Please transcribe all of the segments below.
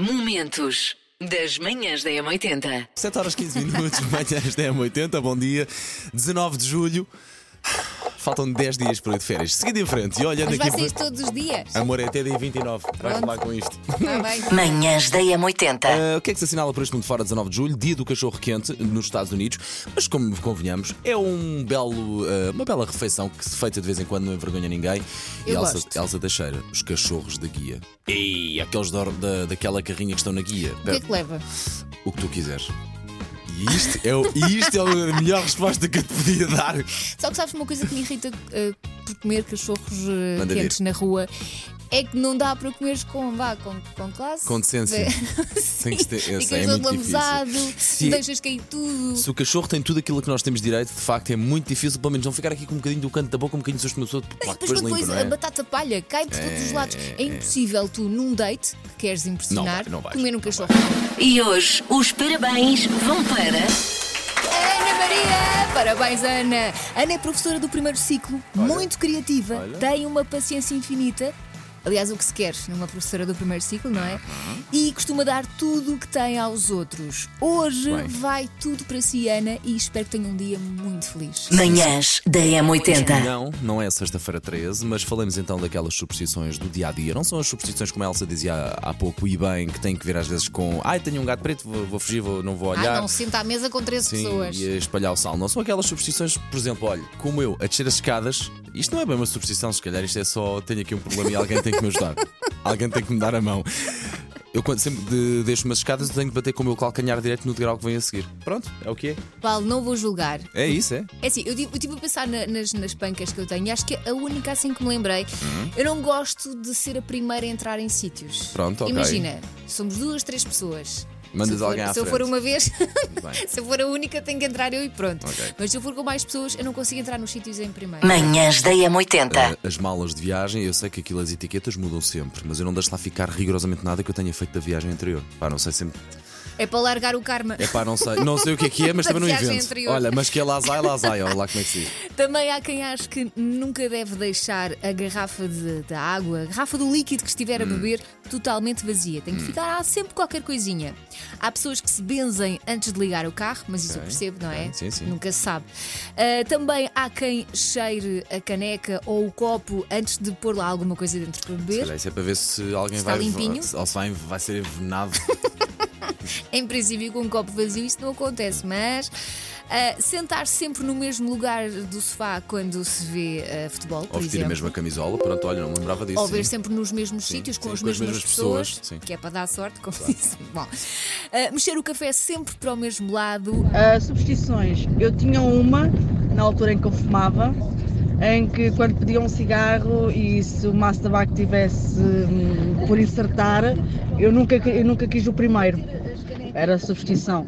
Momentos das manhãs da M80. 7 horas 15 minutos, manhãs da M80, bom dia. 19 de julho. Faltam 10 dias para ir de férias. Seguindo em frente e olhando Mas vai aqui. ser isto todos os dias. Amor, é até dia 29. Vai acabar com isto. Bem. Manhãs da M80. Ah, o que é que se assinala por este mundo fora 19 de julho? Dia do cachorro quente nos Estados Unidos. Mas como convenhamos, é um belo, ah, uma bela refeição que se feita de vez em quando não envergonha ninguém. e Eu Elsa, gosto. Elsa Teixeira, os cachorros da guia. Ei, aqueles da, da- daquela carrinha que estão na guia. O que é que leva? O que tu quiseres. E isto é, o- isto é a melhor resposta que eu te podia dar. Só que sabes uma coisa que me irrita eh, por comer cachorros eh, Manda vir. quentes na rua é que não dá para comeres com, vá, com, com classe. Com decência. Tem que ter- essa é todo muito difícil. lambuzado, deixas cair tudo. Se o cachorro tem tudo aquilo que nós temos direito, de facto é muito difícil, pelo menos não ficar aqui com um bocadinho do canto da boca, um bocadinho de susto uma pessoa, claro, que Depois, depois depois limpa, não a é? batata palha cai de todos os lados. É, impossível tu, num date que queres impressionar, Não vai, não vais, comer um cachorro. E hoje os parabéns vão para. Ana Maria! Parabéns, Ana! Ana é professora do primeiro ciclo, muito criativa, olha. tem uma paciência infinita. Aliás, o que se quer numa professora do primeiro ciclo, não é? Uhum. E costuma dar tudo o que tem aos outros. Hoje Bem. vai tudo para si, Ana, e espero que tenha um dia muito feliz. Manhãs da M80. Não, não é sexta-feira 13, mas falemos então daquelas superstições do dia a dia. Não são as superstições como a Elsa dizia há, há pouco e bem, que tem que ver às vezes com ai, tenho um gato preto, vou, vou fugir, vou- não vou olhar. Ah, não se senta à mesa com 13 Sim, pessoas. e a espalhar o sal. Não são aquelas superstições, por exemplo, olha, como eu, a descer as escadas, isto não é bem uma superstição, se calhar isto é só tenho aqui um problema e alguém tem que me ajudar. alguém tem que me dar a mão. Eu quando sempre de, deixo umas escadas tenho que bater com o meu calcanhar direto no degrau que vem a seguir. Pronto, é o que é. Paulo, não vou julgar. É isso, é. É assim, eu tive, eu tive a pensar na- nas, nas pancas que eu tenho e acho que a única assim que me lembrei, eu não gosto de ser a primeira a entrar em sítios. Pronto, ok. Imagina, somos duas, três pessoas. Mandas se eu for, alguém à Se eu for uma vez, se eu for a única, tenho que entrar eu e pronto. Ok. Mas se eu for com mais pessoas, eu não consigo entrar nos sítios em primeiro. Manhãs da M80. Ah, As malas de viagem, eu sei que aquilo as etiquetas mudam sempre, mas eu não deixo lá ficar rigorosamente nada que eu tenha feito da viagem anterior. Pá, não sei sempre. É para largar o karma. É pá, não sei. Não sei o que é que é, mas Da também não invento. anterior. Olha, mas que é lá zai, lá zai, olha lá como é que se diz. Também há quem ache que nunca deve deixar a garrafa de, de água, a garrafa do líquido que estiver a Hum. beber, totalmente vazia. Tem que ficar há sempre qualquer coisinha. Há pessoas que se benzem antes de ligar o carro, mas isso eu percebo, não é? ok, sim, sim. Nunca se sabe. Ah, também há quem cheire a caneca ou o copo antes de pôr lá alguma coisa dentro para beber. calhar isso é para ver se alguém Está vai. limpinho? Ou se vai, vai ser envenenado. Em princípio, com um copo vazio isso não acontece, mas ah, sentar sempre no mesmo lugar do sofá quando se vê ah, futebol, por Ou vestir a mesma camisola. Pronto, olha, não me lembrava disso. Ou ver sim. sempre nos mesmos sítios, com sim, as com as mesmas, mesmas pessoas, pessoas, sim. que é para dar sorte, como disse. Bom, ah, mexer o café sempre para o mesmo lado. Uh, substituições. Eu tinha uma, na altura em que eu fumava, em que quando pedia um cigarro e se o maço de tabaco tivesse hum, por insertar, eu nunca, eu nunca quis o primeiro. Era substituição.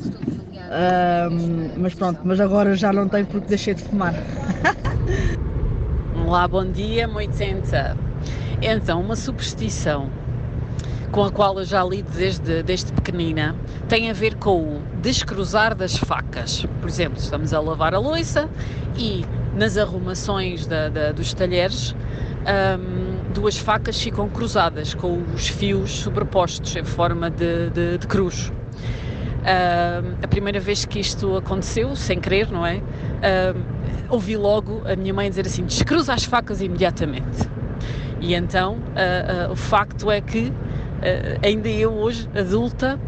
Ahm, mas pronto, mas agora já não tenho porque deixei de fumar. Olá, bom dia, 80. Então, uma superstição com a qual eu já lido desde, desde pequenina tem a ver com o descruzar das facas. Por exemplo, estamos a lavar a louça e nas arrumações da- da- dos talheres hum, duas facas ficam cruzadas com os fios sobrepostos em forma de, de- de cruz. Ahm, a primeira vez que isto aconteceu, sem querer, não é? Ahm, ouvi logo a minha mãe dizer assim: descruza as facas imediatamente. E então ah, o facto é que ah, ainda eu hoje, adulta,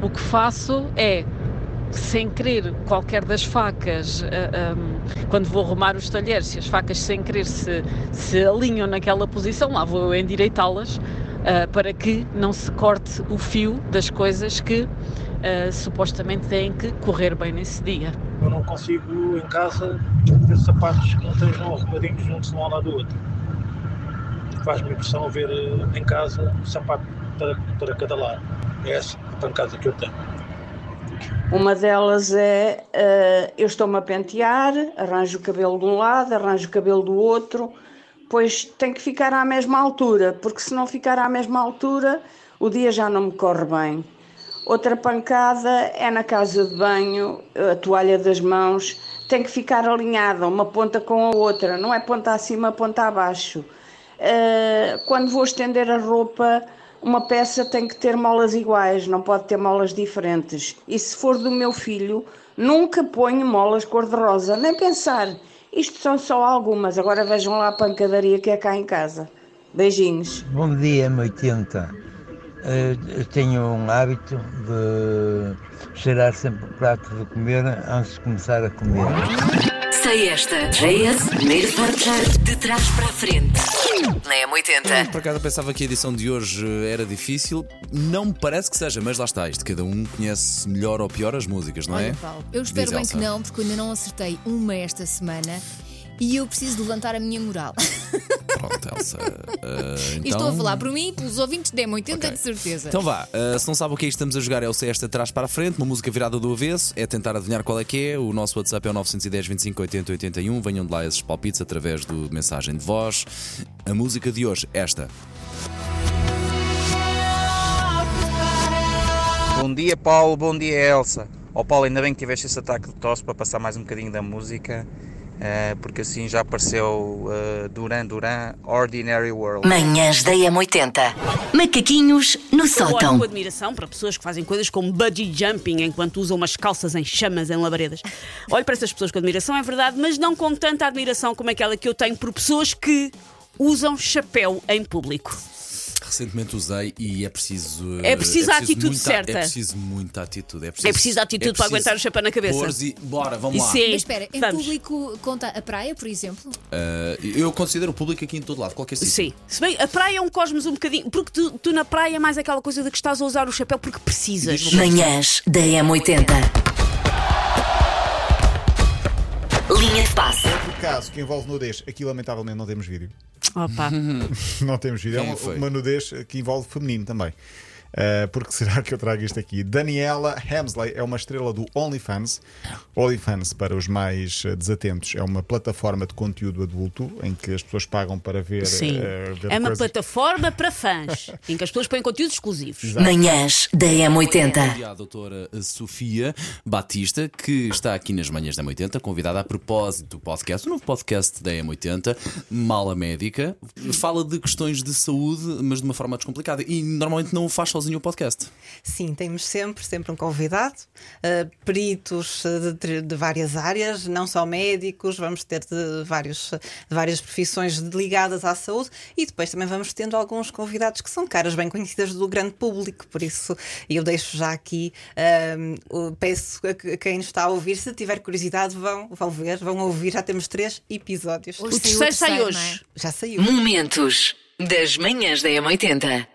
o que faço é sem querer qualquer das facas, ah, ahm, quando vou arrumar os talheres, se as facas sem querer se, se alinham naquela posição, lá vou eu endireitá-las ah, para que não se corte o fio das coisas que ah, supostamente têm que correr bem nesse dia. Eu não consigo em casa ter sapatos que não estejam arrumadinhos juntos um ao lado do outro. Faz-me impressão ver eh, em casa um sapato para, para cada lado. É essa a pancada que eu tenho. Uma delas é eh, eu estou-me a pentear, arranjo o cabelo de um lado, arranjo o cabelo do outro, pois tem que ficar à mesma altura, porque se não ficar à mesma altura, o dia já não me corre bem. Outra pancada é na casa de banho, a toalha das mãos tem que ficar alinhada, uma ponta com a outra, não é ponta acima, ponta abaixo. Eh, quando vou estender a roupa, uma peça tem que ter molas iguais, não pode ter molas diferentes. E se for do meu filho, nunca ponho molas cor-de-rosa, nem pensar. Isto são só algumas, agora vejam lá a pancadaria que é cá em casa. Beijinhos. Bom dia, M80. Eh, Eu tenho um hábito de cheirar sempre o prato de comer antes de começar a comer. Sei esta. JS, primeiro forjar de trás para a frente. Na M80. Por acaso pensava que a edição de hoje era difícil. Não me parece que seja, mas lá está. Isto cada um conhece melhor ou pior as músicas, não é? Olha, Paulo, eu espero Diz, bem Elsa. que não, porque eu ainda não acertei uma esta semana e eu preciso levantar a minha moral. Pronto, Elsa. E então... estou a falar por mim e pelos ouvintes de M80 Ok. de certeza. Então vá, uh, se não sabe o que é que estamos a jogar, é o Se Esta Trás para a Frente, uma música virada do avesso, é tentar adivinhar qual é que é. O nosso WhatsApp é o 910 25 80 81. Venham de lá esses palpites através do mensagem de voz. A música de hoje, esta. Bom dia, Paulo. Bom dia, Elsa. Ó Paulo, ainda bem que tiveste esse ataque de tosse para passar mais um bocadinho da música, porque assim já apareceu eh, Duran Duran, Ordinary World. Manhãs da M80. Macaquinhos no Eu olho sótão. com admiração para pessoas que fazem coisas como bungee jumping enquanto usam umas calças em chamas em labaredas. Olho para essas pessoas com admiração, é verdade, mas não com tanta admiração como aquela que eu tenho por pessoas que usam chapéu em público. Recentemente usei e é preciso. É preciso a atitude muita- certa. É preciso muita atitude. É É preciso atitude para aguentar o chapéu na cabeça. pôres E, bora, vamos lá. É- Mas espera, em Vamos. público conta a praia, por exemplo? Uh, eu considero o público aqui em todo lado, qualquer sítio. Sim. Se bem, a praia é um cosmos um bocadinho. Porque tu, tu na praia é mais aquela coisa de que estás a usar o chapéu porque precisas. Manhãs da M80. Linha de passe. O caso que envolve nudez, aqui lamentavelmente não temos vídeo. Opa. Não temos vídeo. É uma, uma nudez que envolve feminino também. Uh, porque será que eu trago isto aqui? Daniela Hemsley é uma estrela do OnlyFans. OnlyFans, para os mais uh, desatentos, é uma plataforma de conteúdo adulto em que as pessoas pagam para ver. Sim. uh, ver É uma coisas- plataforma para fãs em que as pessoas põem conteúdos exclusivos. Manhãs da M80. E a doutora Sofia Batista, que está aqui nas manhãs da M80, convidada a propósito do podcast, o novo podcast da M80, Mala Médica. Fala de questões de saúde, mas de uma forma descomplicada. E normalmente não o faz sozinho o podcast. Sim, temos sempre, sempre um convidado, uh, peritos uh, de, de várias áreas, não só médicos, vamos ter de, vários, de várias profissões ligadas à saúde e depois também vamos tendo alguns convidados que são caras bem conhecidas do grande público, por isso eu deixo já aqui, o- peço a que- a quem nos está a ouvir, se tiver curiosidade, vão, vão ver, vão ouvir, já temos três episódios. Hoje O terceiro sai não é? hoje. Já saiu. Momentos das manhãs da M80.